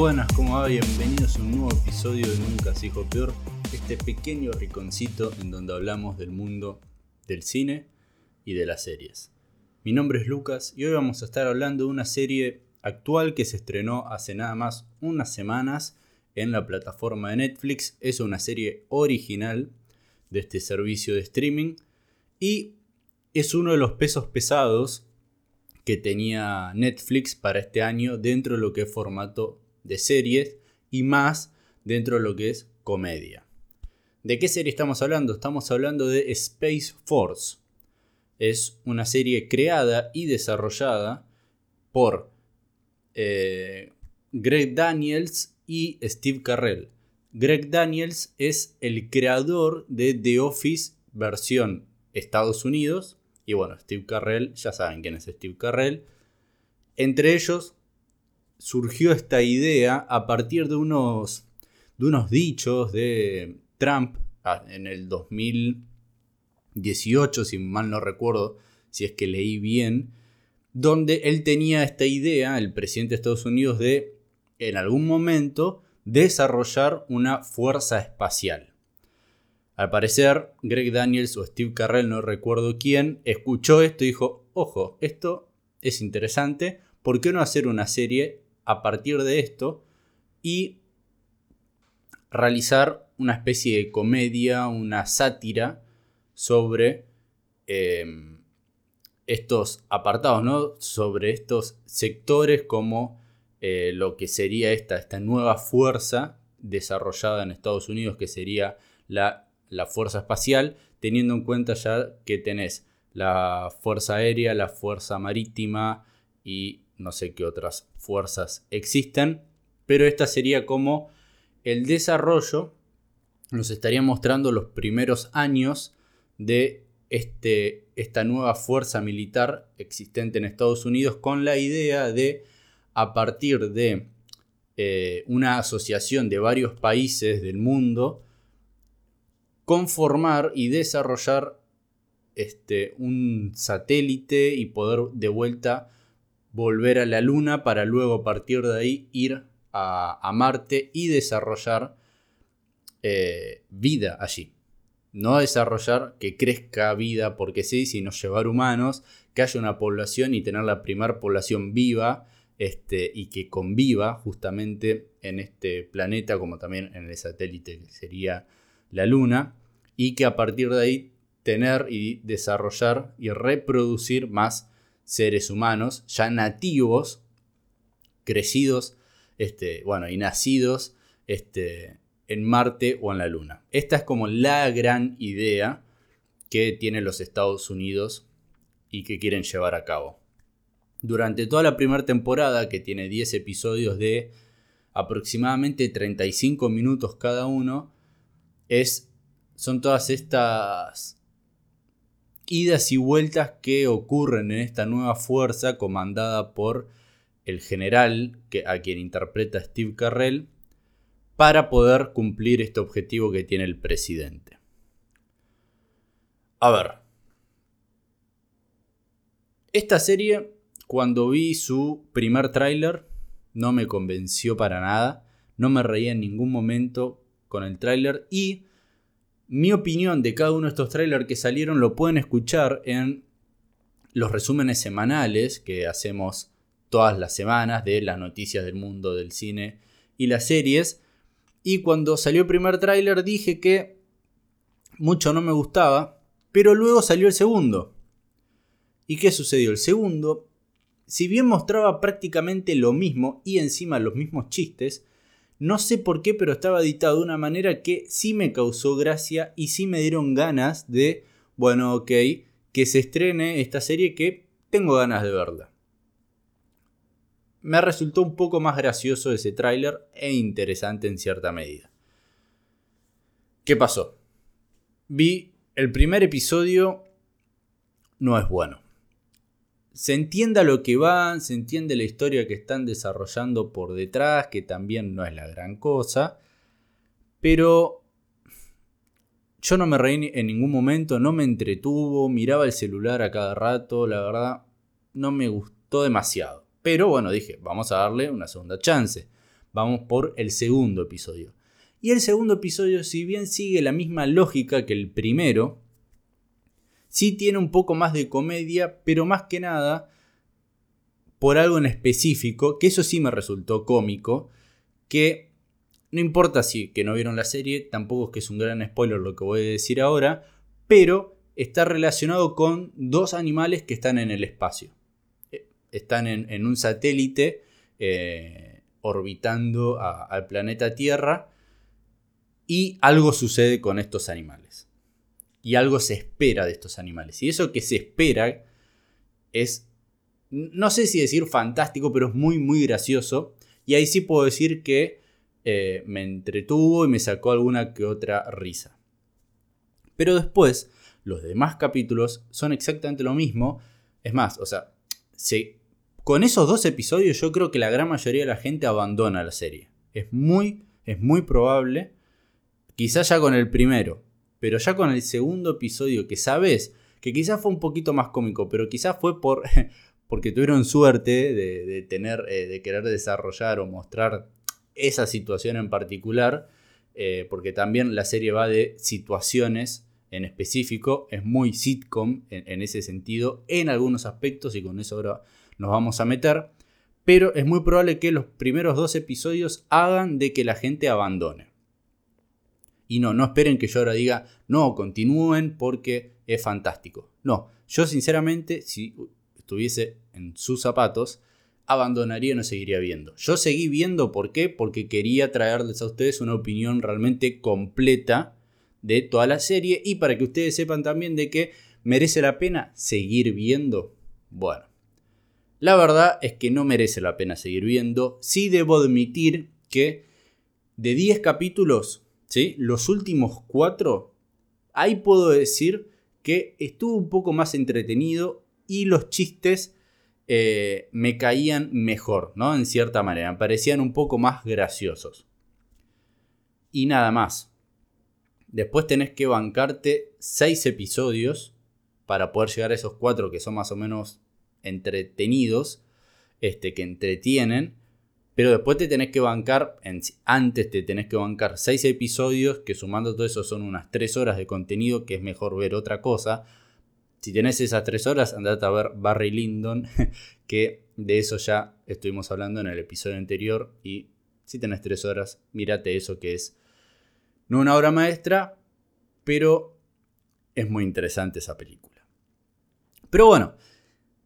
Buenas, ¿cómo va? Bienvenidos a un nuevo episodio de Nunca se peor, este pequeño riconcito en donde hablamos del mundo del cine y de las series. Mi nombre es Lucas y hoy vamos a estar hablando de una serie actual que se estrenó hace nada más unas semanas en la plataforma de Netflix. Es una serie original de este servicio de streaming y es uno de los pesos pesados que tenía Netflix para este año dentro de lo que es formato de series y más dentro de lo que es comedia. ¿De qué serie estamos hablando? Estamos hablando de Space Force. Es una serie creada y desarrollada por eh, Greg Daniels y Steve Carrell. Greg Daniels es el creador de The Office versión Estados Unidos. Y bueno, Steve Carrell, ya saben quién es Steve Carrell. Entre ellos surgió esta idea a partir de unos, de unos dichos de Trump ah, en el 2018, si mal no recuerdo, si es que leí bien, donde él tenía esta idea, el presidente de Estados Unidos, de en algún momento desarrollar una fuerza espacial. Al parecer, Greg Daniels o Steve Carrell, no recuerdo quién, escuchó esto y dijo, ojo, esto es interesante, ¿por qué no hacer una serie a partir de esto y realizar una especie de comedia, una sátira sobre em, estos apartados, ¿no? Sobre estos sectores como eh, lo que sería esta, esta nueva fuerza desarrollada en Estados Unidos, que sería la, la Fuerza Espacial, teniendo en cuenta ya que tenés la Fuerza Aérea, la Fuerza Marítima y no sé qué otras fuerzas existen, pero esta sería como el desarrollo, nos estaría mostrando los primeros años de este, esta nueva fuerza militar existente en Estados Unidos con la idea de, a partir de eh, una asociación de varios países del mundo, conformar y desarrollar este, un satélite y poder de vuelta volver a la Luna para luego a partir de ahí ir a, Marte y desarrollar eh, vida allí. No desarrollar que crezca vida porque sí, sino llevar humanos, que haya una población y tener la primera población viva este, y que conviva justamente en este planeta como también en el satélite que sería la Luna y que a partir de ahí tener y desarrollar y reproducir más seres humanos ya nativos, crecidos, este, bueno, y nacidos este, en Marte o en la Luna. Esta es como la gran idea que tienen los Estados Unidos y que quieren llevar a cabo. Durante toda la primera temporada, que tiene 10 episodios de aproximadamente 35 minutos cada uno, es, son todas estas idas y vueltas que ocurren en esta nueva fuerza comandada por el general que, a quien interpreta Steve Carrell para poder cumplir este objetivo que tiene el presidente. A ver. Esta serie, cuando vi su primer tráiler, no me convenció para nada. No me reía en ningún momento con el tráiler y mi opinión de cada uno de estos trailers que salieron lo pueden escuchar en los resúmenes semanales que hacemos todas las semanas de las noticias del mundo del cine y las series. Y cuando salió el primer tráiler dije que mucho no me gustaba, pero luego salió el segundo. ¿Y qué sucedió? El segundo, si bien mostraba prácticamente lo mismo y encima los mismos chistes, no sé por qué, pero estaba editado de una manera que sí me causó gracia y sí me dieron ganas de, bueno, ok, que se estrene esta serie que tengo ganas de verla. Me resultó un poco más gracioso ese tráiler e interesante en cierta medida. ¿Qué pasó? Vi el primer episodio, no es bueno se entienda lo que van, se entiende la historia que están desarrollando por detrás, que también no es la gran cosa, pero yo no me reí en ningún momento, no me entretuvo, miraba el celular a cada rato, la verdad no me gustó demasiado. Pero bueno, dije, vamos a darle una segunda chance. vamos por el segundo episodio. Y el segundo episodio, si bien sigue la misma lógica que el primero, sí tiene un poco más de comedia, pero más que nada por algo en específico, que eso sí me resultó cómico, que no importa si que no vieron la serie, tampoco es que es un gran spoiler lo que voy a decir ahora, pero está relacionado con dos animales que están en el espacio. Eh, están en, un satélite eh, orbitando al planeta Tierra y algo sucede con estos animales. Y algo se espera de estos animales. Y eso que se espera es, no sé si decir fantástico, pero es muy, muy gracioso. Y ahí sí puedo decir que eh, me entretuvo y me sacó alguna que otra risa. Pero después, los demás capítulos son exactamente lo mismo. Es más, o sea, con esos dos episodios yo creo que la gran mayoría de la gente abandona la serie. Es muy, es muy probable Quizás ya con el primero, pero ya con el segundo episodio que sabes que quizás fue un poquito más cómico, pero quizás fue por porque tuvieron suerte de, tener, eh, de querer desarrollar o mostrar esa situación en particular, eh, porque también la serie va de situaciones en específico, es muy sitcom en, en, ese sentido, en algunos aspectos, y con eso ahora nos vamos a meter, pero es muy probable que los primeros dos episodios hagan de que la gente abandone. Y no, no esperen que yo ahora diga, no, continúen porque es fantástico. No, yo sinceramente, si estuviese en sus zapatos, abandonaría y no seguiría viendo. Yo seguí viendo, ¿por qué? Porque quería traerles a ustedes una opinión realmente completa de toda la serie y para que ustedes sepan también de que merece la pena seguir viendo. Bueno, la verdad es que no merece la pena seguir viendo. Sí debo admitir que de 10 capítulos, los últimos cuatro, ahí puedo decir que estuvo un poco más entretenido y los chistes eh, me caían mejor, ¿no? En cierta manera, me parecían un poco más graciosos. Y nada más. Después tenés que bancarte seis episodios para poder llegar a esos cuatro que son más o menos entretenidos, este, que entretienen. Pero después te tenés que bancar, antes te tenés que bancar 6 episodios, que sumando todo eso son unas 3 horas de contenido, que es mejor ver otra cosa. Si tenés esas 3 horas, andate a ver Barry Lyndon, que de eso ya estuvimos hablando en el episodio anterior. Y si tenés 3 horas, mírate eso que es no una obra maestra, pero es muy interesante esa película. Pero bueno,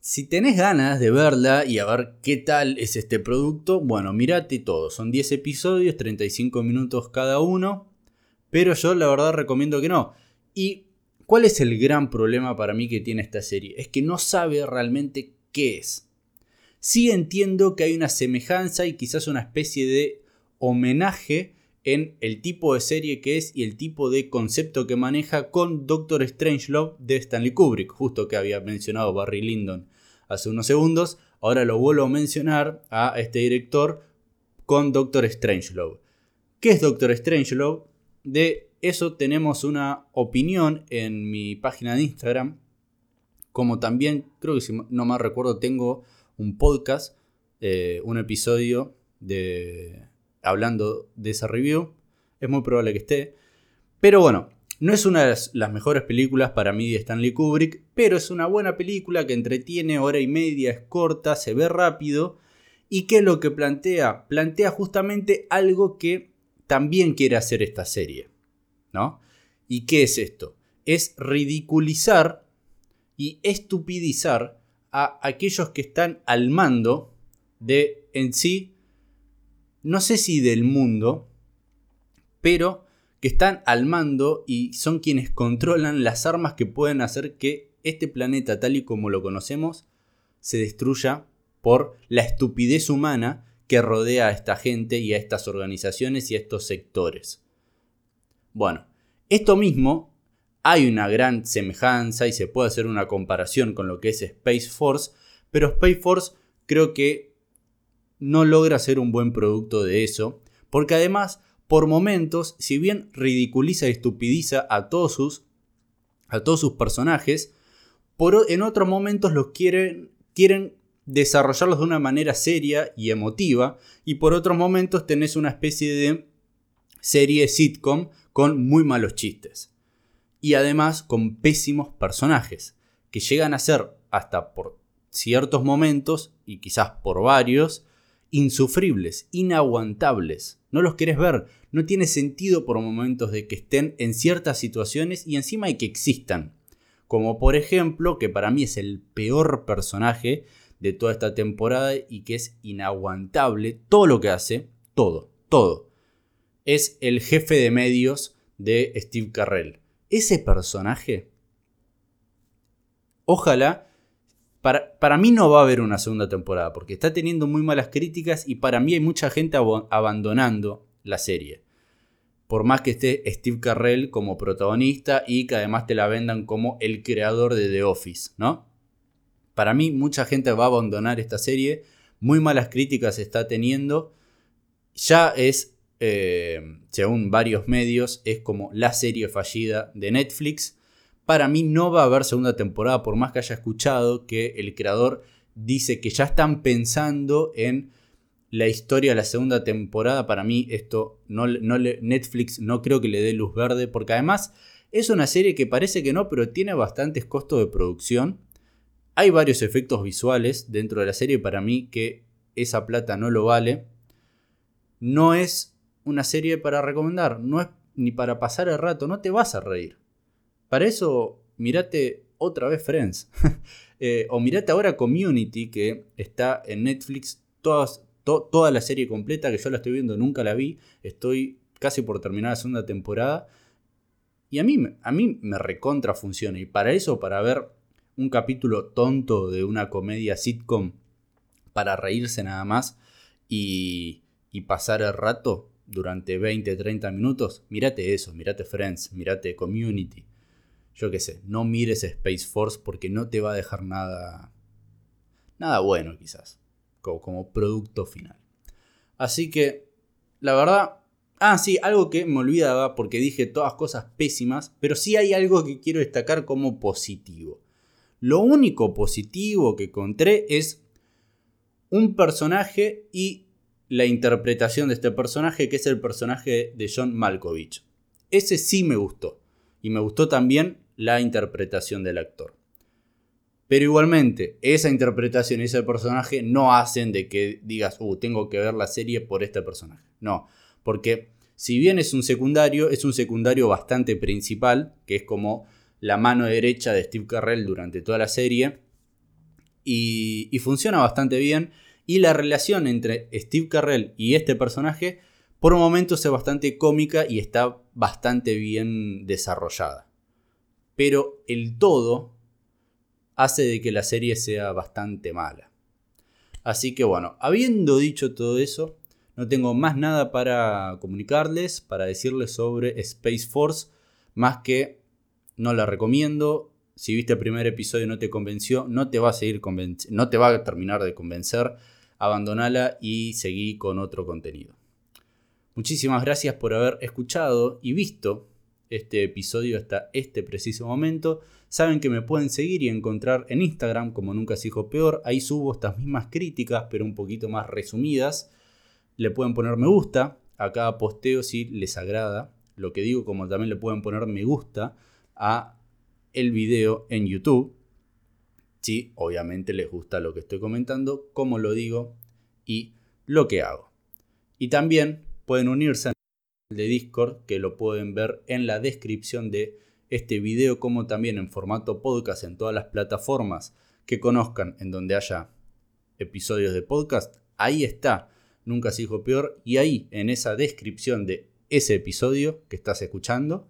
si tenés ganas de verla y a ver qué tal es este producto, bueno, mirate todo. Son 10 episodios, 35 minutos cada uno. Pero yo la verdad recomiendo que no. ¿Y cuál es el gran problema para mí que tiene esta serie? Es que no sabe realmente qué es. Sí entiendo que hay una semejanza y quizás una especie de homenaje en el tipo de serie que es y el tipo de concepto que maneja con Doctor Strangelove de Stanley Kubrick, justo que había mencionado Barry Lyndon hace unos segundos. Ahora lo vuelvo a mencionar a este director con Doctor Strangelove. ¿Qué es Doctor Strangelove? De eso tenemos una opinión en mi página de Instagram. Como también, creo que si no mal recuerdo, tengo un podcast, eh, un episodio de hablando de esa review. Es muy probable que esté. Pero bueno, no es una de las mejores películas para mí de Stanley Kubrick, pero es una buena película que entretiene hora y media, es corta, se ve rápido. ¿Y qué es lo que plantea? Plantea justamente algo que también quiere hacer esta serie. ¿No? ¿Y qué es esto? Es ridiculizar y estupidizar a aquellos que están al mando de en sí, no sé si del mundo, pero que están al mando y son quienes controlan las armas que pueden hacer que este planeta tal y como lo conocemos se destruya por la estupidez humana que rodea a esta gente y a estas organizaciones y a estos sectores. Bueno, esto mismo hay una gran semejanza y se puede hacer una comparación con lo que es Space Force, pero Space Force creo que no logra ser un buen producto de eso, porque además por momentos, si bien ridiculiza y estupidiza a todos sus, a todos sus personajes, por, en otros momentos los quieren, quieren desarrollarlos de una manera seria y emotiva. Y por otros momentos tenés una especie de serie sitcom con muy malos chistes. Y además con pésimos personajes, que llegan a ser hasta por ciertos momentos, y quizás por varios, insufribles, inaguantables. No los querés ver, no tiene sentido por momentos de que estén en ciertas situaciones y encima hay que existan. Como por ejemplo, que para mí es el peor personaje de toda esta temporada y que es inaguantable todo lo que hace, todo, todo. Es el jefe de medios de Steve Carrell. Ese personaje, ojalá, para, para, mí no va a haber una segunda temporada, porque está teniendo muy malas críticas y para mí hay mucha gente abandonando la serie. Por más que esté Steve Carrell como protagonista y que además te la vendan como el creador de The Office, ¿no? Para mí mucha gente va a abandonar esta serie, muy malas críticas está teniendo, ya es, eh, según varios medios, es como la serie fallida de Netflix. Para mí no va a haber segunda temporada, por más que haya escuchado que el creador dice que ya están pensando en la historia de la segunda temporada, para mí esto no, Netflix no creo que le dé luz verde, porque además es una serie que parece que no, pero tiene bastantes costos de producción. Hay varios efectos visuales dentro de la serie, para mí que esa plata no lo vale. No es una serie para recomendar, no es ni para pasar el rato, no te vas a reír. Para eso, mirate otra vez Friends. Eh, o mirate ahora Community, que está en Netflix. Toda la serie completa, que yo la estoy viendo, nunca la vi, estoy casi por terminar la segunda temporada. Y a mí, a mí me recontra funciona. Y para eso, para ver un capítulo tonto de una comedia sitcom, para reírse nada más y, y pasar el rato durante 20, 30 minutos, mírate eso, mírate Friends, mírate Community. Yo qué sé, no mires Space Force porque no te va a dejar nada, nada bueno quizás como, producto final. Así que, la verdad, Ah, sí, algo que me olvidaba porque dije todas cosas pésimas, pero sí hay algo que quiero destacar como positivo. Lo único positivo que encontré es un personaje y la interpretación de este personaje, que es el personaje de John Malkovich. Ese sí me gustó. Y me gustó también la interpretación del actor. Pero igualmente, esa interpretación y ese personaje no hacen de que digas, uh, tengo que ver la serie por este personaje. No, porque si bien es un secundario, es un secundario bastante principal, que es como la mano derecha de Steve Carrell durante toda la serie. Y, funciona bastante bien. Y la relación entre Steve Carrell y este personaje, por momentos es bastante cómica y está bastante bien desarrollada. Pero el todo hace de que la serie sea bastante mala. Así que bueno, habiendo dicho todo eso, no tengo más nada para comunicarles, para decirles sobre Space Force, más que no la recomiendo. Si viste el primer episodio y no te convenció, no te va a seguir no te va a terminar de convencer. Abandonala y seguí con otro contenido. Muchísimas gracias por haber escuchado y visto este episodio hasta este preciso momento. Saben que me pueden seguir y encontrar en Instagram como Nunca se dijo peor. Ahí subo estas mismas críticas, pero un poquito más resumidas. Le pueden poner me gusta a cada posteo si les agrada lo que digo, como también le pueden poner me gusta a el video en YouTube. Si obviamente les gusta lo que estoy comentando, como lo digo y lo que hago. Y también pueden unirse al de Discord, que lo pueden ver en la descripción de este video como también en formato podcast en todas las plataformas que conozcan en donde haya episodios de podcast. Ahí está, nunca se dijo peor. Y ahí, en esa descripción de ese episodio que estás escuchando,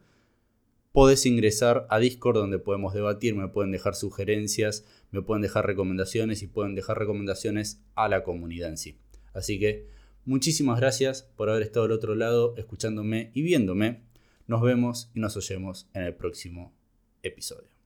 podés ingresar a Discord donde podemos debatir, me pueden dejar sugerencias, me pueden dejar recomendaciones y pueden dejar recomendaciones a la comunidad en sí. Así que muchísimas gracias por haber estado al otro lado escuchándome y viéndome. Nos vemos y nos oyemos en el próximo episodio.